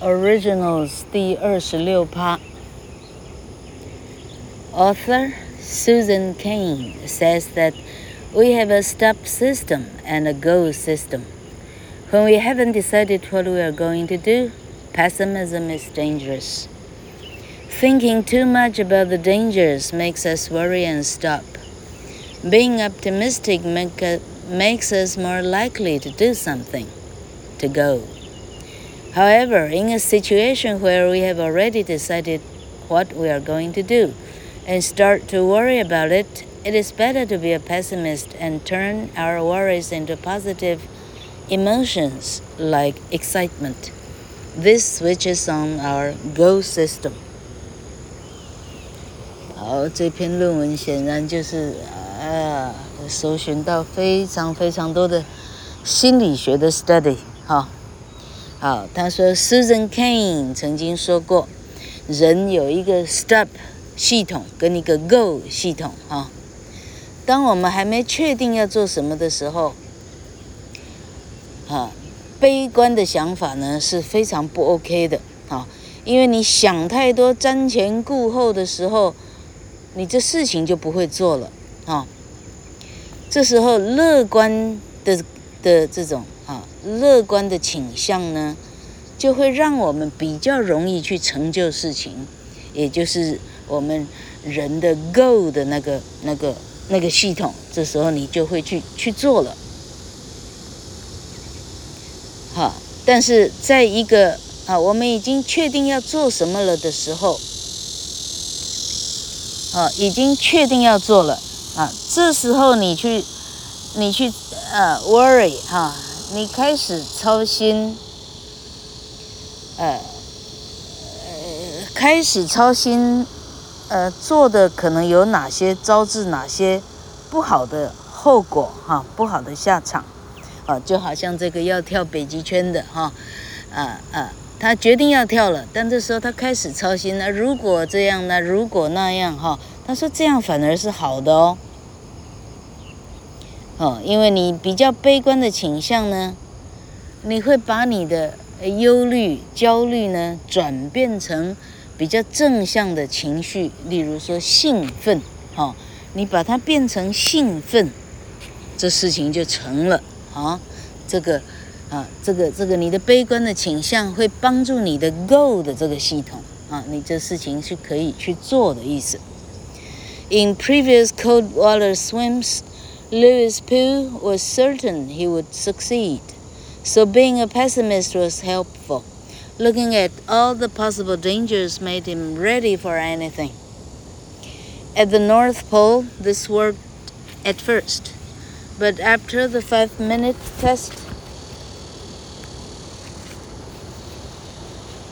Originals 第二十六趴。Author Susan Cain says that we have a stop system and a go system. When we haven't decided what we are going to do, pessimism is dangerous. Thinking too much about the dangers makes us worry and stop. Being optimistic make a, makes us more likely to do something, to go. However, in a situation where we have already decided what we are going to do and start to worry about it, it is better to be a pessimist and turn our worries into positive emotions like excitement. This switches on our go system. 好，这篇论文显然就是啊，搜寻到非常非常多的心理学的 study 哈。 好，他说 Susan Cain 曾经说过，人有一个 stop 系统跟一个 go 系统哈。当我们还没确定要做什么的时候，啊，悲观的想法呢是非常不 OK 的啊，因为你想太多、瞻前顾后的时候，你这事情就不会做了啊。这时候乐观的的这种。啊，乐观的倾向呢，就会让我们比较容易去成就事情，也就是我们人的 go 的那个、那个、那个系统。这时候你就会去去做了。好，但是在一个啊，我们已经确定要做什么了的时候，啊，已经确定要做了啊，这时候你去，你去呃 worry 哈。你开始操心，呃，呃，开始操心，呃，做的可能有哪些招致哪些不好的后果哈，不好的下场，啊，就好像这个要跳北极圈的哈，啊啊，他决定要跳了，但这时候他开始操心，那如果这样呢？如果那样哈，他说这样反而是好的哦。哦，因为你比较悲观的倾向呢，你会把你的忧虑、焦虑呢转变成比较正向的情绪，例如说兴奋，哈，你把它变成兴奋，这事情就成了啊。这个啊，这个这个你的悲观的倾向会帮助你的 go 的这个系统啊，你这事情是可以去做的意思。In previous cold water swims. Lewis Pugh was certain he would succeed, so being a pessimist was helpful. Looking at all the possible dangers made him ready for anything. At the North Pole, this worked at first, but after the five minute test,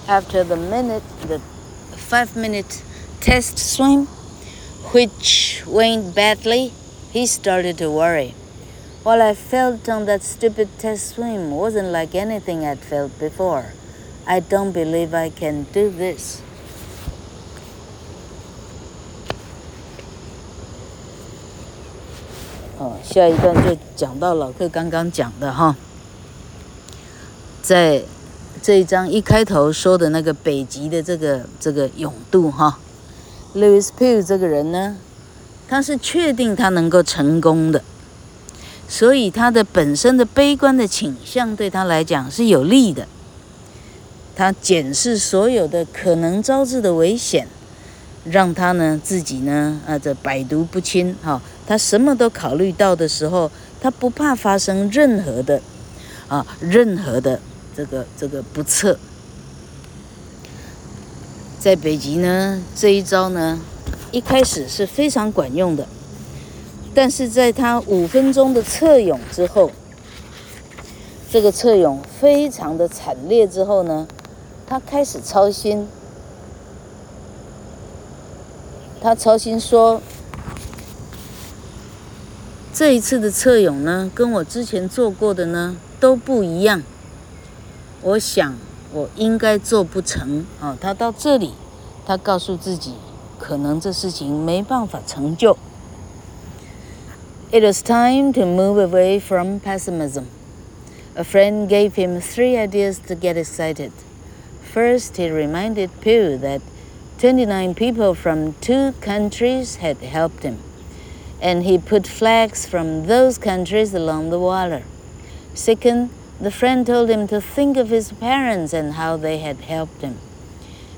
after the minute, the five minute test swim, which went badly, he started to worry. What I felt on that stupid test swim wasn't like anything I'd felt before. I don't believe I can do this. 哦，下一段就讲到老克刚刚讲的哈，在这一章一开头说的那个北极的这个这个勇度哈，Lewis Pugh 这个人呢。他是确定他能够成功的，所以他的本身的悲观的倾向对他来讲是有利的。他检视所有的可能招致的危险，让他呢自己呢啊这百毒不侵哈。他什么都考虑到的时候，他不怕发生任何的啊任何的这个这个不测。在北极呢这一招呢。一开始是非常管用的，但是在他五分钟的侧泳之后，这个侧泳非常的惨烈之后呢，他开始操心，他操心说，这一次的侧泳呢，跟我之前做过的呢都不一样，我想我应该做不成啊。他到这里，他告诉自己。可能这事情没办法成就。It was time to move away from pessimism. A friend gave him three ideas to get excited. First, he reminded Pew that 29 people from two countries had helped him, and he put flags from those countries along the water. Second, the friend told him to think of his parents and how they had helped him.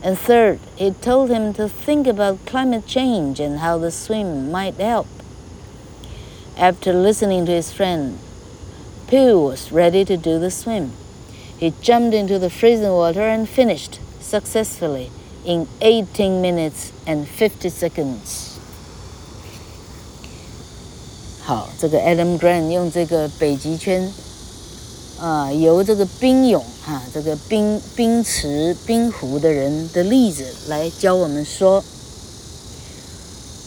And third, he told him to think about climate change and how the swim might help. After listening to his friend, Pew was ready to do the swim. He jumped into the freezing water and finished successfully in 18 minutes and 50 seconds. 好，这个 Adam Grant 用这个北极圈，啊、 呃，由这个冰泳哈、这个冰冰池、冰湖的人的例子来教我们说，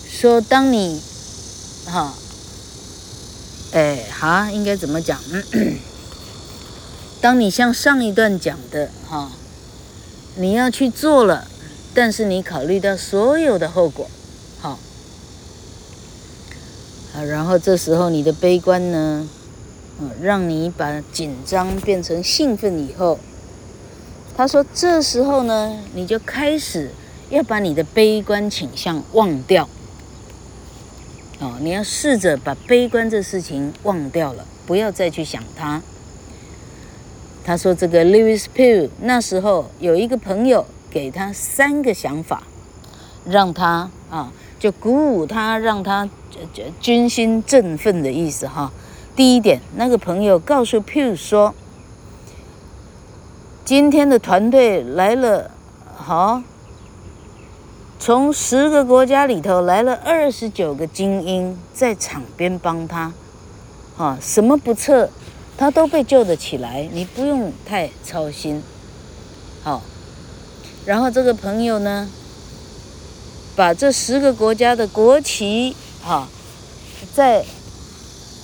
说当你，哈，哎，哈，应该怎么讲？当你像上一段讲的哈，你要去做了，但是你考虑到所有的后果，好，啊，然后这时候你的悲观呢，让你把紧张变成兴奋以后，他说这时候呢，你就开始要把你的悲观倾向忘掉，哦，你要试着把悲观这事情忘掉了，不要再去想它。他说：“这个 Lewis Pugh 那时候有一个朋友给他三个想法，让他啊就鼓舞他，让他军心振奋的意思哈。第一点，那个朋友告诉 Piu 说，今天的团队来了，好，从十个国家里头来了二十九个精英在场边帮他，啊，什么不测。”他都被救得起来，你不用太操心。好，然后这个朋友呢，把这十个国家的国旗，哈，在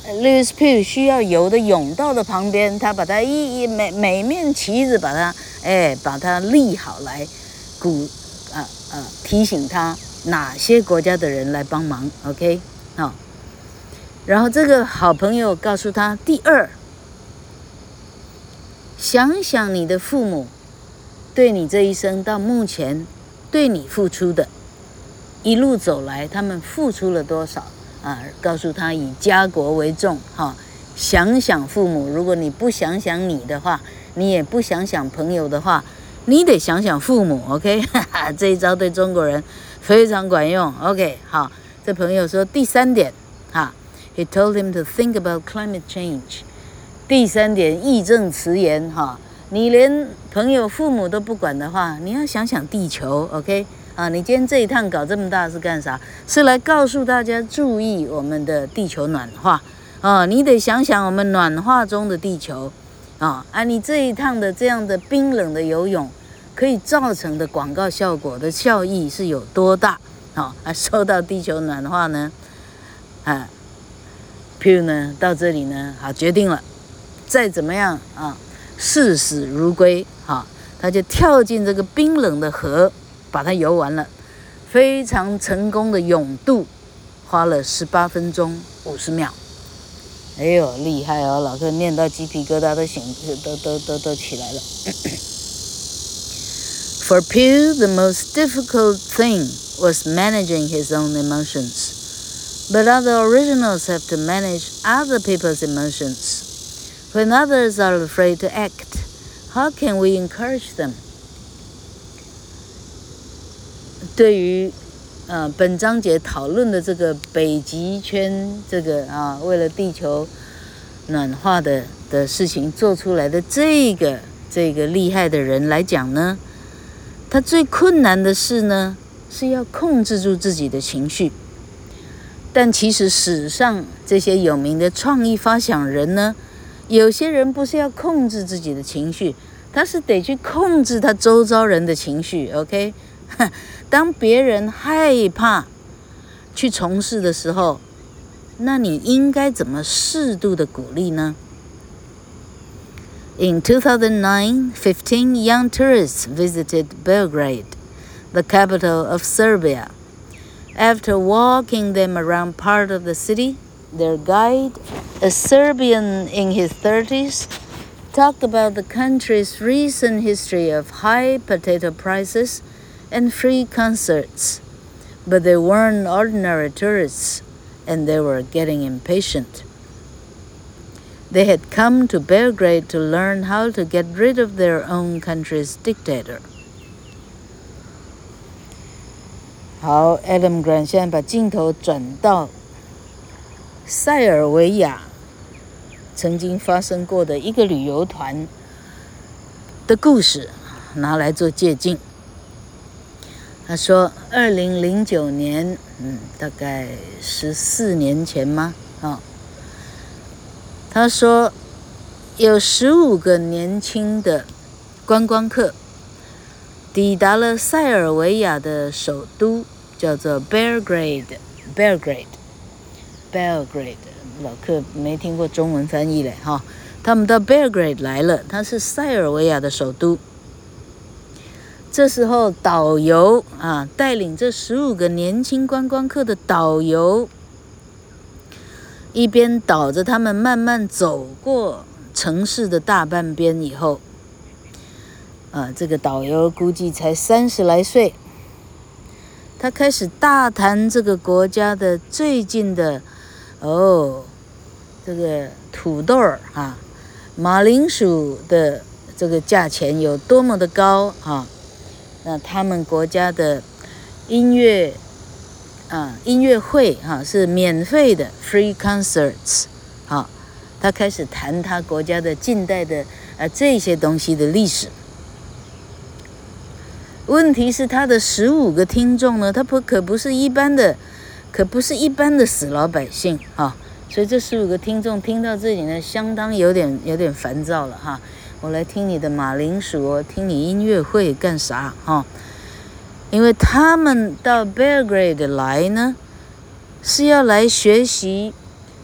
Lewis Pugh 需要游的甬道的旁边，他把它一一每每面旗子把它，哎，把它立好来，鼓，啊啊，提醒他哪些国家的人来帮忙。OK，好，然后这个好朋友告诉他，第二。想想你的父母，对你这一生到目前对你付出的，一路走来，他们付出了多少啊？告诉他以家国为重，哈！想想父母，如果你不想想你的话，你也不想想朋友的话，你得想想父母，OK？哈哈，这一招对中国人非常管用，OK？好，这朋友说第三点，哈，He told him to think about climate change。第三点，义正辞严哈，你连朋友、父母都不管的话，你要想想地球，OK？啊，你今天这一趟搞这么大是干啥？是来告诉大家注意我们的地球暖化啊！你得想想我们暖化中的地球啊！啊，你这一趟的这样的冰冷的游泳，可以造成的广告效果的效益是有多大？啊，啊，说到地球暖化呢，啊，Pew 呢到这里呢，好决定了。再怎么样啊，视死如归，啊，他就跳进这个冰冷的河，把它游完了，非常成功的泳渡，花了十八分钟五十秒。哎呦，厉害哦！老客念到鸡皮疙瘩都醒，都都都都起来了。 For Pew, the most difficult thing was managing his own emotions, but other originals have to manage other people's emotions. When others are afraid to act, how can we encourage them? 对于，呃，本章节讨论的这个北极圈，这个啊，为了地球暖化的的事情做出来的这个这个厉害的人来讲呢，他最困难的事呢，是要控制住自己的情绪。但其实史上这些有名的创意发想人呢，有些人不是要控制自己的情绪，他是得去控制他周遭人的情绪。OK，当别人害怕去从事的时候，那你应该怎么适度的鼓励呢？In 2009, 15 young tourists visited Belgrade, the capital of Serbia. After walking them around part of the city, their guide, a Serbian in his thirties, talked about the country's recent history of high potato prices and free concerts, but they weren't ordinary tourists and they were getting impatient. They had come to Belgrade to learn how to get rid of their own country's dictator. 好，Adam Grant 现在把镜头转到塞尔维亚曾经发生过的一个旅游团的故事，拿来做借镜。 他说，二零零九年，嗯，大概十四年前吗？啊。他说，有十五个年轻的观光客抵达了塞尔维亚的首都，叫做 Belgrade。Belgrade，Belgrade，老客没听过中文翻译嘞，哈。他们到 Belgrade 来了，它是塞尔维亚的首都。这时候，导游啊，带领这十五个年轻观光客的导游。一边导着他们慢慢走过城市的大半边以后，啊，这个导游估计才三十来岁，他开始大谈这个国家的最近的，哦，这个土豆儿啊，马铃薯的这个价钱有多么的高啊，那他们国家的音乐。啊，音乐会哈、是免费的，free concerts，好、啊，他开始谈他国家的近代的啊这些东西的历史。问题是他的十五个听众呢，他不可不是一般的，可不是一般的死老百姓啊，所以这十五个听众听到这里呢，相当有点有点烦躁了哈、我来听你的马铃薯，听你音乐会干啥哈？啊因为他们到 Belgrade 来呢，是要来学习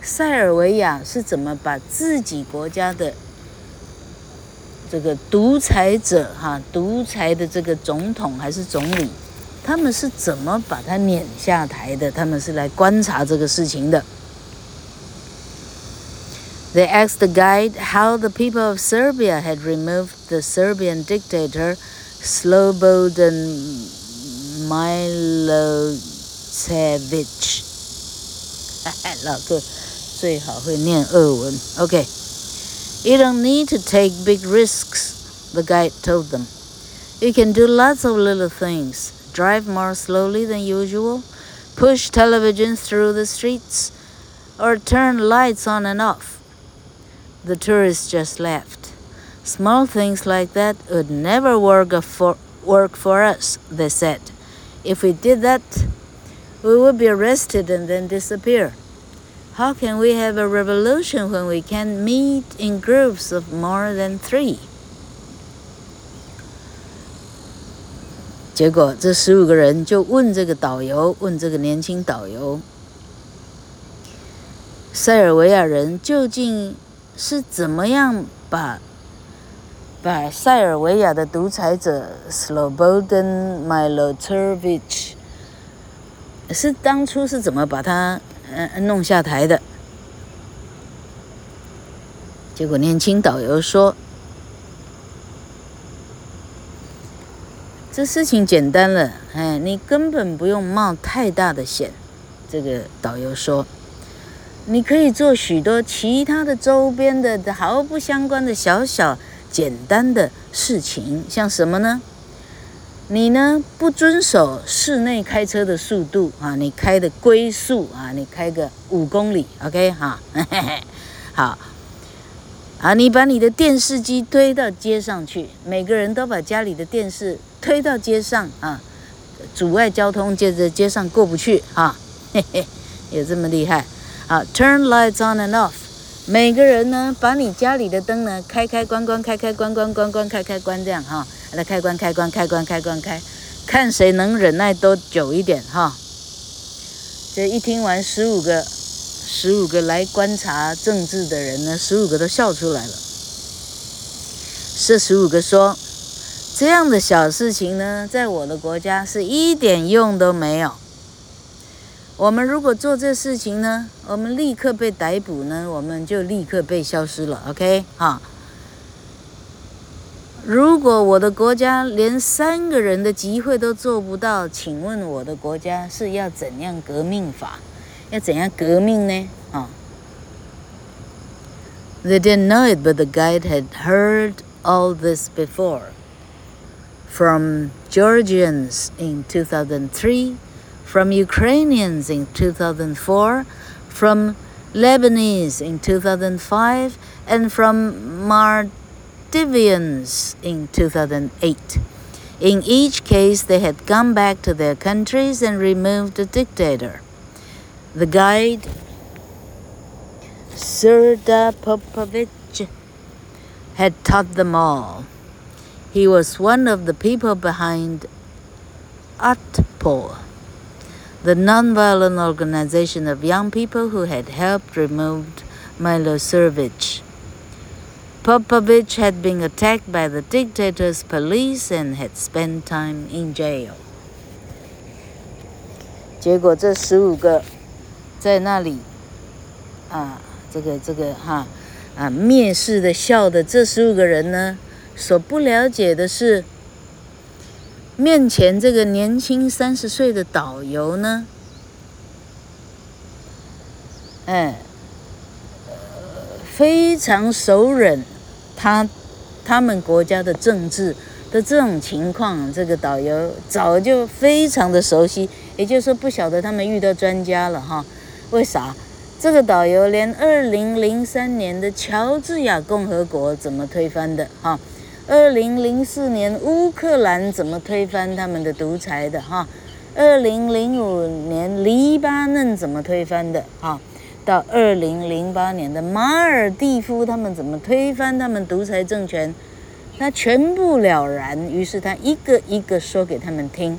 塞尔维亚是怎么把自己国家的这个独裁者哈，独裁的这个总统还是总理，他们是怎么把他撵下台的？他们是来观察这个事情的。They asked the guide how the people of Serbia had removed the Serbian dictator Slobodan Milosevic，老哥最好会念俄文。Okay, you don't need to take big risks, the guide told them. You can do lots of little things. Drive more slowly than usual, push television through the streets, or turn lights on and off. The tourists just laughed. Small things like that would never work for, work for us, they said. If we did that, we would be arrested and then disappear. How can we have a revolution when we can't meet in groups of more than three? 结果这十五个人就问这个导游，问这个年轻导游，塞尔维亚人究竟 是怎么样把把塞尔维亚的独裁者 Slobodan Milosevic 是当初是怎么把他嗯弄下台的？结果年轻导游说：“这事情简单了，哎，你根本不用冒太大的险。”这个导游说：“你可以做许多其他的周边的毫不相关的小小。”简单的事情，像什么呢？你呢不遵守室内开车的速度啊，你开的龟速啊，你开个五公里，OK 哈嘿嘿，好，啊，你把你的电视机推到街上去，每个人都把家里的电视推到街上啊，阻碍交通，接着街上过不去啊，嘿嘿，有这么厉害？好，Turn lights on and off。每个人呢，把你家里的灯呢开开关关，开开关关，关关开开关，这样哈，来开关开关开关开关开，看谁能忍耐多久一点哈。这一听完，十五个十五个来观察政治的人呢，十五个都笑出来了。这十五个说，这样的小事情呢，在我的国家是一点用都没有。我们如果做这事情呢，我们立刻被逮捕呢，我们就立刻被消失了。OK，哈，如果我的国家连三个人的集会都做不到，请问我的国家是要怎样革命法？要怎样革命呢？啊？They didn't know it, but the guide had heard all this before. From Georgians in 2003, from Ukrainians in 2004, from Lebanese in 2005, and from Mart Divians in 2008. In each case, they had gone back to their countries and removed the dictator. The guide, Serda Popovich, had taught them all. He was one of the people behind Atpol, the nonviolent organization of young people who had helped remove Milosevic Popovich had been attacked by the dictator's police and had spent time in jail. 结果这十五个在那里啊，这个这个哈啊蔑视的笑的这十五个人呢，所不了解的是， 面前这个年轻三十岁的导游呢，哎，非常熟稔。他他们国家的政治的这种情况，这个导游早就非常的熟悉，也就是说不晓得他们遇到专家了哈？为啥？这个导游连二零零三年的乔治亚共和国怎么推翻的哈？二零零四年乌克兰怎么推翻他们的独裁的哈？二零零五年黎巴嫩怎么推翻的哈？到二零零八年的马尔蒂夫，他们怎么推翻他们独裁政权？他全部了然，于是他一个一个说给他们听。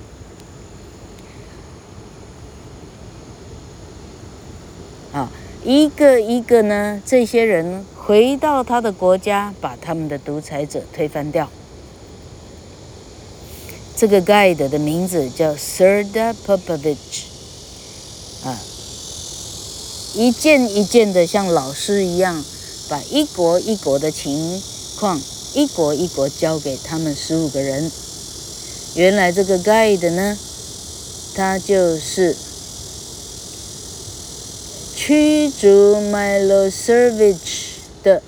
一个一个呢，这些人回到他的国家，把他们的独裁者推翻掉。这个 guide 的名字叫 s i r d a Popovich，啊。一件一件的像老师一样，把一国一国的情况一国一国交给他们十五个人。原来这个 guide 呢，他就是驱逐 Milosevic 的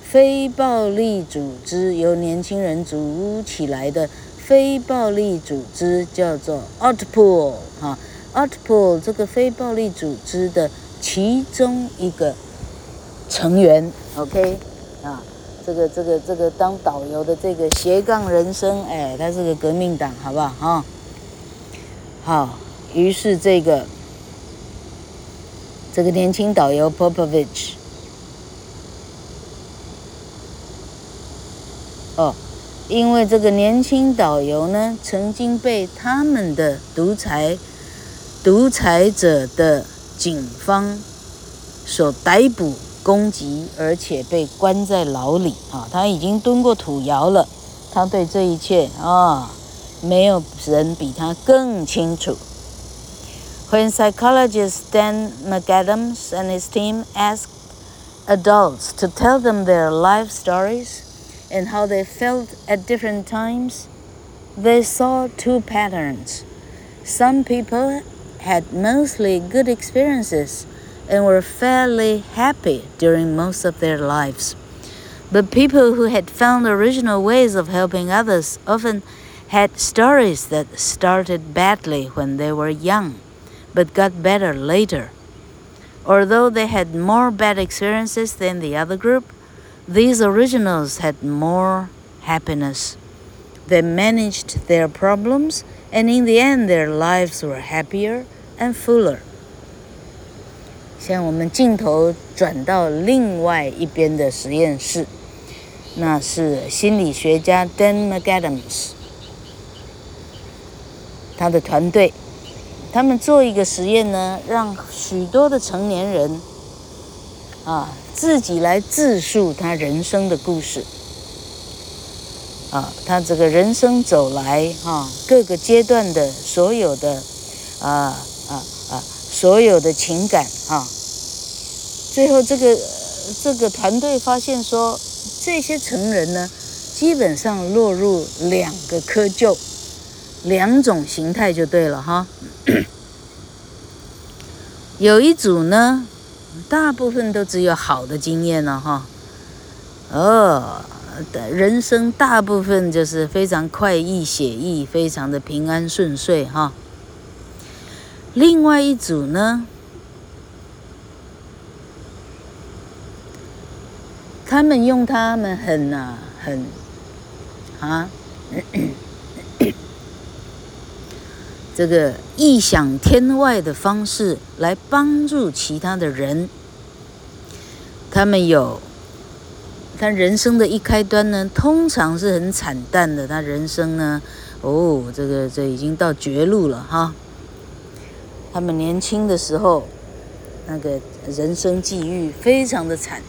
非暴力组织，由年轻人组起来的非暴力组织，叫做 o u t p o o l 哈 Otpol 这个非暴力组织的。其中一个成员，OK，啊，这个这个这个当导游的这个斜杠人生，哎，他是个革命党，好不好？哈，好，于是这个这个年轻导游 Popovich，哦，因为这个年轻导游呢，曾经被他们的独裁独裁者的。警方所逮捕、攻击，而且被关在牢里啊！他已经蹲过土窑了，他对这一切啊，没有人比他更清楚。When psychologist Dan McAdams and his team asked adults to tell them their life stories and how they felt at different times, they saw two patterns. Some people had mostly good experiences and were fairly happy during most of their lives. But people who had found original ways of helping others often had stories that started badly when they were young, but got better later. Although they had more bad experiences than the other group, these originals had more happiness. They managed their problems and in the end, their lives were happier and fuller. 现在我们镜头转到另外一边的实验室，那是心理学家 Dan McAdams 他的团队， 他们做一个实验呢，让许多的成年人啊自己来自述他人生的故事。啊，他这个人生走来啊，各个阶段的所有的啊啊啊，所有的情感啊，最后这个这个团队发现说，这些成人呢，基本上落入两个窠臼，两种形态就对了哈。有一组呢，大部分都只有好的经验了哈。哦，人生大部分就是非常快意写意，非常的平安顺遂哈。另外一组呢，他们用他们很啊很啊。这个异想天外的方式来帮助其他的人，他们有他人生的一开端呢，通常是很惨淡的。他人生呢，哦，这个这已经到绝路了哈。他们年轻的时候，那个人生际遇非常的惨，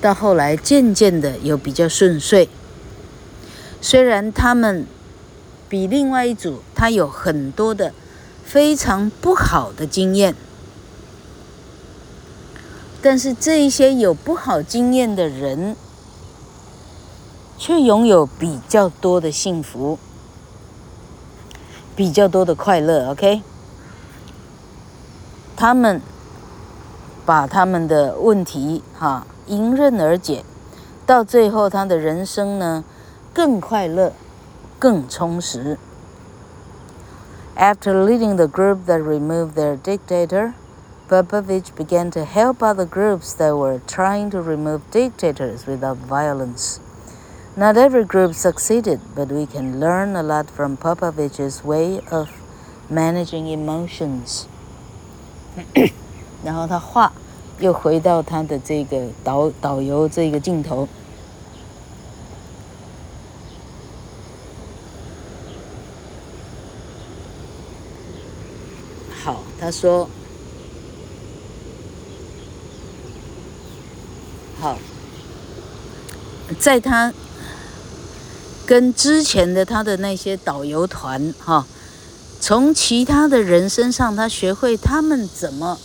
到后来渐渐的有比较顺遂。虽然他们。比另外一组，他有很多的非常不好的经验，但是这一些有不好经验的人，却拥有比较多的幸福，比较多的快乐。OK，他们把他们的问题哈迎刃而解，到最后他的人生呢更快乐。更充实。After leading the group that removed their dictator, Popovich began to help other groups that were trying to remove dictators without violence. Not every group succeeded, but we can learn a lot from Popovich's way of managing emotions. 然后他话又回到他的这个导导游这个镜头。 他说：“好，在他跟之前的他的那些导游团哈，从其他的人身上，他学会他们怎么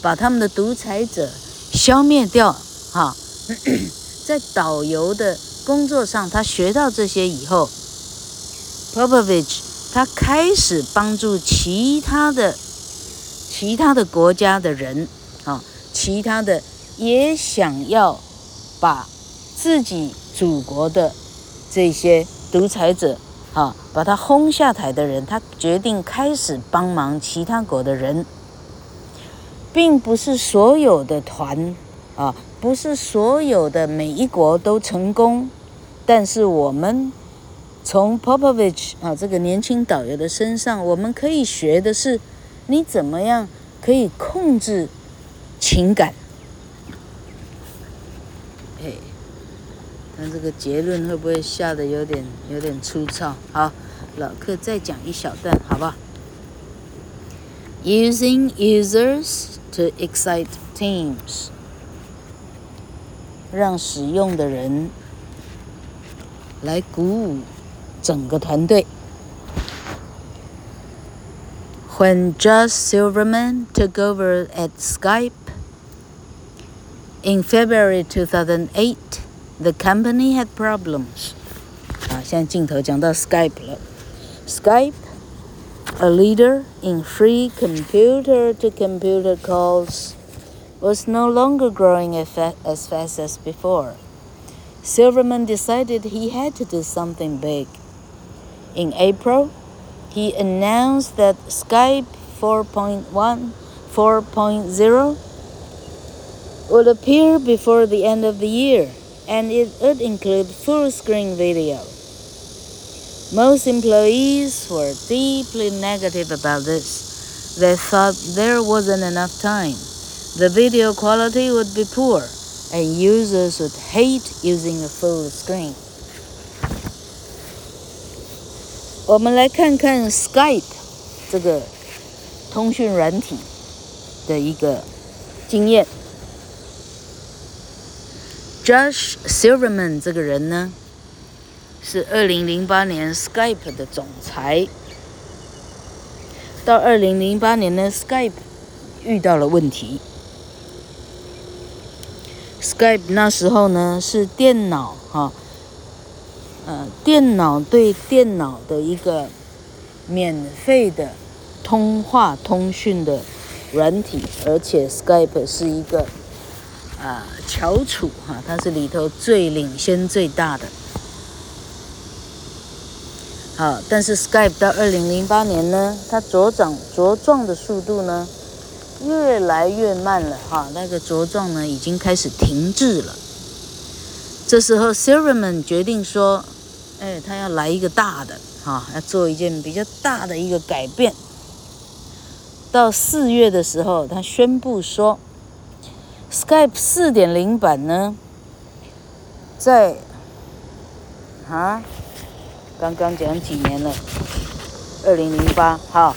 把他们的独裁者消灭掉哈。在导游的工作上，他学到这些以后，Popovich 他开始帮助其他的。”其他的国家的人，啊，其他的也想要把自己祖国的这些独裁者，啊，把他轰下台的人，他决定开始帮忙其他国的人，并不是所有的团，啊，不是所有的每一国都成功，但是我们从 Popovich 啊这个年轻导游的身上，我们可以学的是。你怎么样可以控制情感？哎，但这个结论会不会下的有点有点粗糙？好，老客再讲一小段，好不好？Using users to excite teams，让使用的人来鼓舞整个团队。When Josh Silverman took over at Skype in February 2008, the company had problems. 啊，现在镜头讲到 Skype 了。Skype, a leader in free computer-to-computer calls, was no longer growing as fast as before. Silverman decided he had to do something big. In April, he announced that Skype 4.1, 4.0 would appear before the end of the year, and it would include full-screen video. Most employees were deeply negative about this. They thought there wasn't enough time. The video quality would be poor, and users would hate using a full screen. 我们来看看 Skype 这个通讯软体的一个经验。Josh Silverman 这个人呢，是二零零八年 Skype 的总裁。到二零零八年呢，Skype 遇到了问题。Skype 那时候呢是电脑哈。呃，电脑对电脑的一个免费的通话通讯的软体，而且 Skype 是一个啊、翘楚哈，它是里头最领先最大的。好，但是 Skype 到二零零八年呢，它茁长茁壮的速度呢越来越慢了哈，那个茁壮呢已经开始停滞了。这时候 Silverman 决定说。哎，他要来一个大的，哈，要做一件比较大的一个改变。到四月的时候，他宣布说，Skype 四点零版呢，在啊，刚刚讲几年了，二零零八，哈，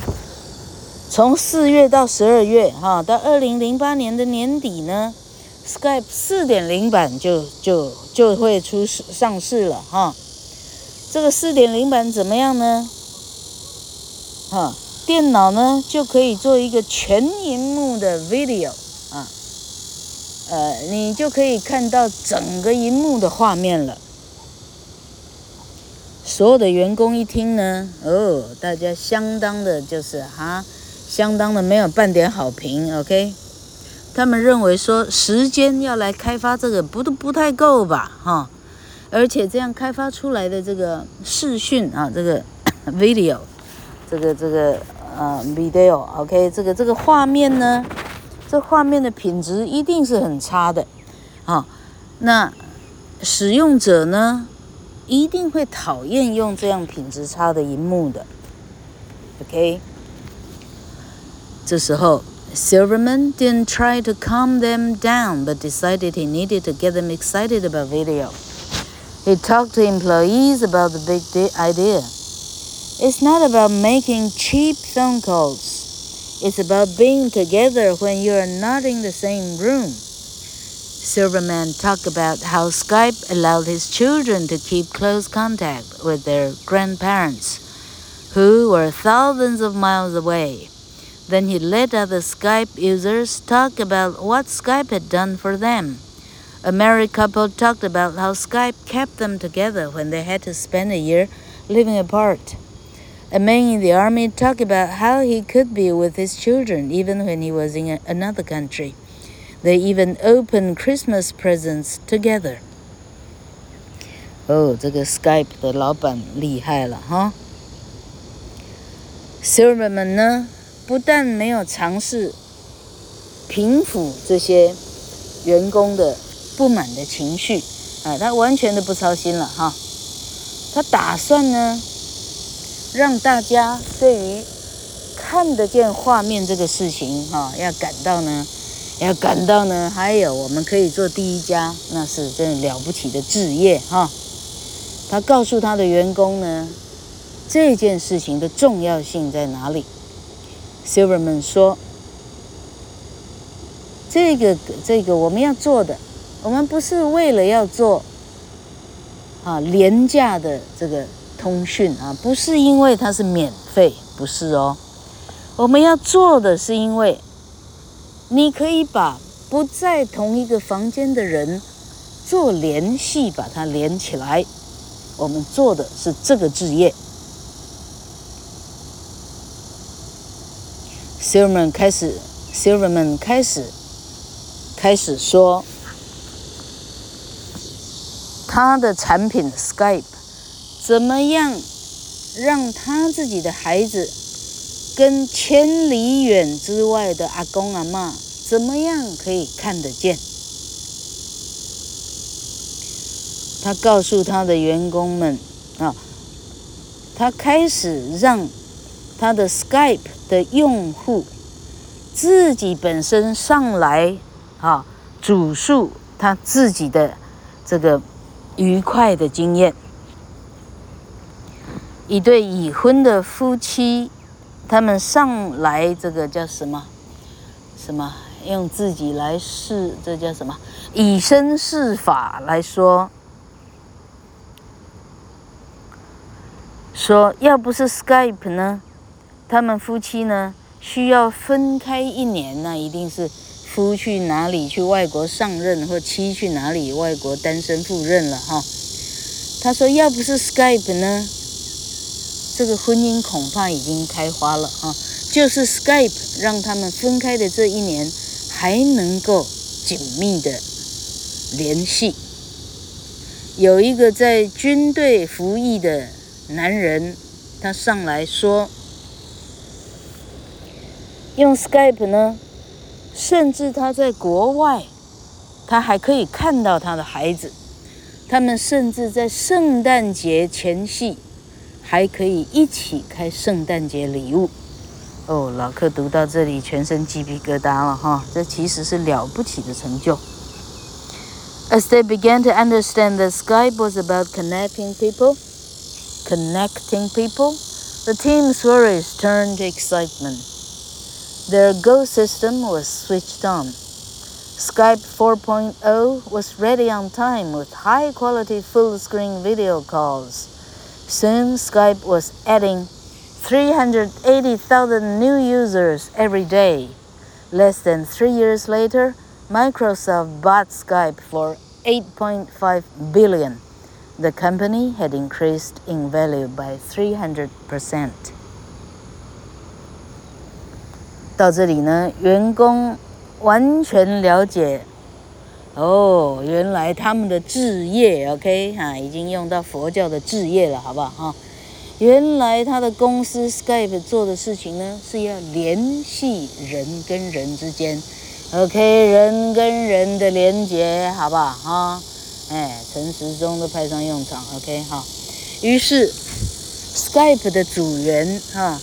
从四月到十二月，哈，到二零零八年的年底呢，Skype 四点零版就就就会出上市了，哈。这个四点零版怎么样呢？哈，电脑呢就可以做一个全萤幕的 video 啊，呃，你就可以看到整个萤幕的画面了。所有的员工一听呢，哦，大家相当的就是哈，相当的没有半点好评，OK？他们认为说时间要来开发这个不都不太够吧，哈。而且这样开发出来的这个视讯啊，这个 video，这个这个呃 video，OK，这个这个画面呢，这画面的品质一定是很差的，啊，那使用者呢一定会讨厌用这样品质差的荧幕的，OK。这时候 Silverman didn't try to calm them down, but decided he needed to get them excited about video. He talked to employees about the big idea. It's not about making cheap phone calls. It's about being together when you are not in the same room. Silverman talked about how Skype allowed his children to keep close contact with their grandparents, who were thousands of miles away. Then he let other Skype users talk about what Skype had done for them. A married couple talked about how Skype kept them together when they had to spend a year living apart. A man in the army talked about how he could be with his children even when he was in a, another country. They even opened Christmas presents together. 哦，这个 Skype 的老板厉害了哈。Silverman 呢，不但没有尝试平抚这些员工的。 不满的情绪，啊，他完全的不操心了哈。他打算呢，让大家对于看得见画面这个事情哈，要感到呢，要感到呢，还有我们可以做第一家，那是真的了不起的置业哈。他告诉他的员工呢，这件事情的重要性在哪里？Silverman 说，这个这个我们要做的。我们不是为了要做啊廉价的这个通讯啊，不是因为它是免费，不是哦。我们要做的是因为你可以把不在同一个房间的人做联系，把它连起来。我们做的是这个职业。Silverman 开始，Silverman 开始开始说。他的产品 Skype 怎么样让他自己的孩子跟千里远之外的阿公阿嬷怎么样可以看得见？他告诉他的员工们啊，他开始让他的 Skype 的用户自己本身上来啊，主述他自己的这个。愉快的经验。一对已婚的夫妻，他们上来，这个叫什么？什么？用自己来试，这叫什么？以身试法来说，说要不是 Skype 呢，他们夫妻呢需要分开一年，那一定是。夫去哪里？去外国上任，或妻去哪里？外国单身赴任了哈。他说要不是 Skype 呢，这个婚姻恐怕已经开花了啊。就是 Skype 让他们分开的这一年，还能够紧密的联系。有一个在军队服役的男人，他上来说，用 Skype 呢，甚至他在国外，他还可以看到他的孩子。他们甚至在圣诞节前夕，还可以一起开圣诞节礼物。哦，老克读到这里，全身鸡皮疙瘩了哈！这其实是了不起的成就。As they began to understand that Skype was about connecting people, connecting people, the team's worries turned to excitement. Their Go system was switched on. Skype 4.0 was ready on time with high-quality full-screen video calls. Soon, Skype was adding 380,000 new users every day. Less than three years later, Microsoft bought Skype for 8.5 billion. The company had increased in value by 300%. 到这里呢，员工完全了解。哦，原来他们的志业，OK 哈，已经用到佛教的志业了，好不好哈？原来他的公司 Skype 做的事情呢，是要联系人跟人之间，OK，人跟人的连接，好不好？哈，哎，陈时中都派上用场，OK，哈。于是 Skype 的主人哈，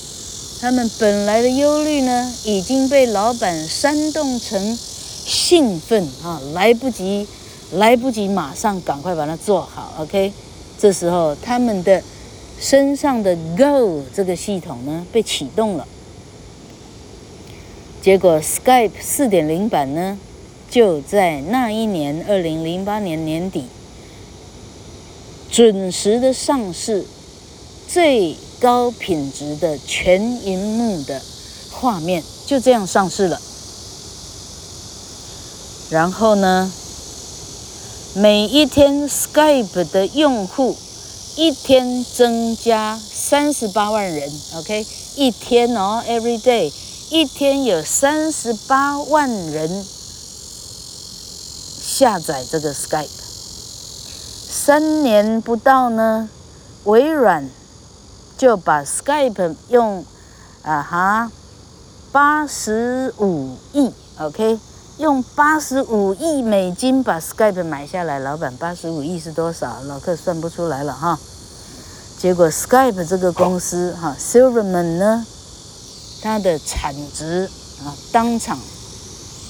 他们本来的忧虑呢，已经被老板煽动成兴奋啊，来不及，来不及，马上赶快把它做好，OK。这时候他们的。身上的 Go 这个系统呢，被启动了，结果 Skype 四点零版呢就在那一年二零零八年年底准时的上市，最高品质的全银幕的画面就这样上市了。然后呢，每一天 Skype 的用户。一天增加三十八万人，OK，一天哦，every day，一天有三十八万人下载这个 Skype。三年不到呢，微软就把 Skype 用啊哈八十五亿，OK，用八十五亿美金把 Skype 买下来。老板，八十五亿是多少？老客算不出来了哈。结果，Skype 这个公司哈，Silverman 呢，它的产值啊，当场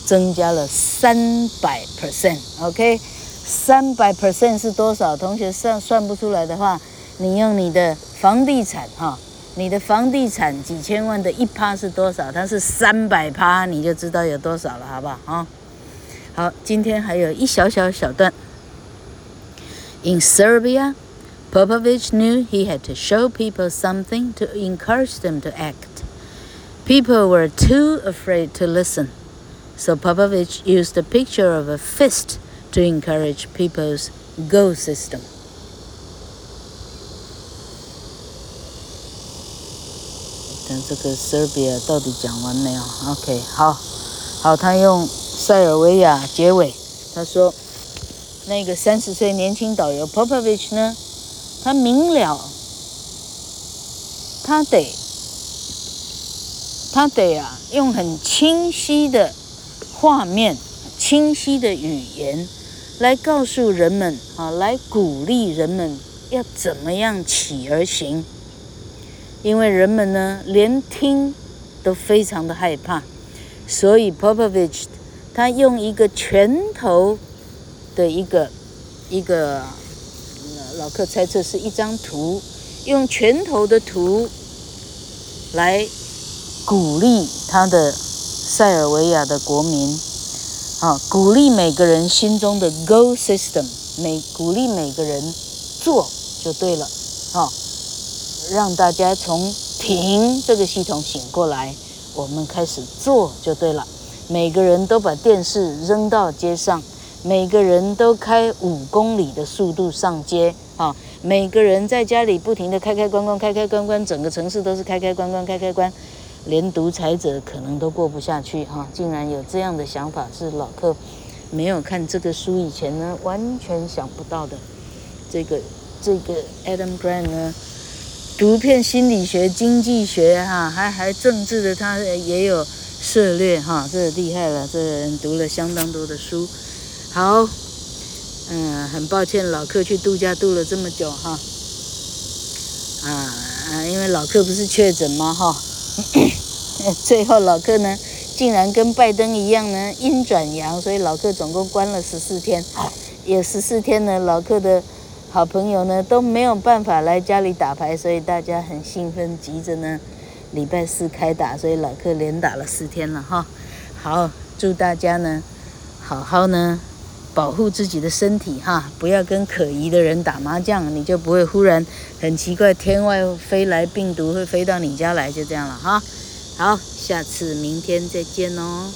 增加了三百 percent，OK，三百 percent 是多少？同学算算不出来的话，你用你的房地产哈，你的房地产几千万的一趴是多少？它是三百趴，你就知道有多少了，好不好？啊，好，今天还有一小小小段，In Serbia。Popovich knew he had to show people something to encourage them to act. People were too afraid to listen, so Popovich used a picture of a fist to encourage people's go system. 这个 Serbia 到底讲完没有？OK，好，好，他用塞尔维亚结尾，他说，那个三十岁年轻导游 Popovich 呢？他明了，他得，他得啊，用很清晰的画面、清晰的语言来告诉人们啊，来鼓励人们要怎么样起而行。因为人们呢，连听都非常的害怕，所以 Popovich 他用一个拳头的一个一个。老克猜测是一张图，用拳头的图来鼓励他的塞尔维亚的国民，啊，鼓励每个人心中的 Go system，每鼓励每个人做就对了，啊，让大家从停这个系统醒过来，我们开始做就对了，每个人都把电视扔到街上。每个人都开五公里的速度上街啊！每个人在家里不停的开开关关，开开关关，整个城市都是开开关关，开开关，连独裁者可能都过不下去哈！竟然有这样的想法，是老客没有看这个书以前呢，完全想不到的。这个这个 Adam Grant 呢，读片心理学、经济学哈，还还政治的，他也有涉猎哈，这厉害了，这人读了相当多的书。好。嗯，很抱歉，老克去度假度了这么久哈，啊，因为老克不是确诊吗哈？最后老克呢，竟然跟拜登一样呢，阴转阳，所以老克总共关了十四天，有十四天呢，老克的好朋友呢都没有办法来家里打牌，所以大家很兴奋，急着呢，礼拜四开打，所以老客连打了四天了哈。好，祝大家呢，好好呢。保护自己的身体哈，不要跟可疑的人打麻将，你就不会忽然很奇怪，天外飞来病毒会飞到你家来，就这样了哈。好，下次明天再见哦。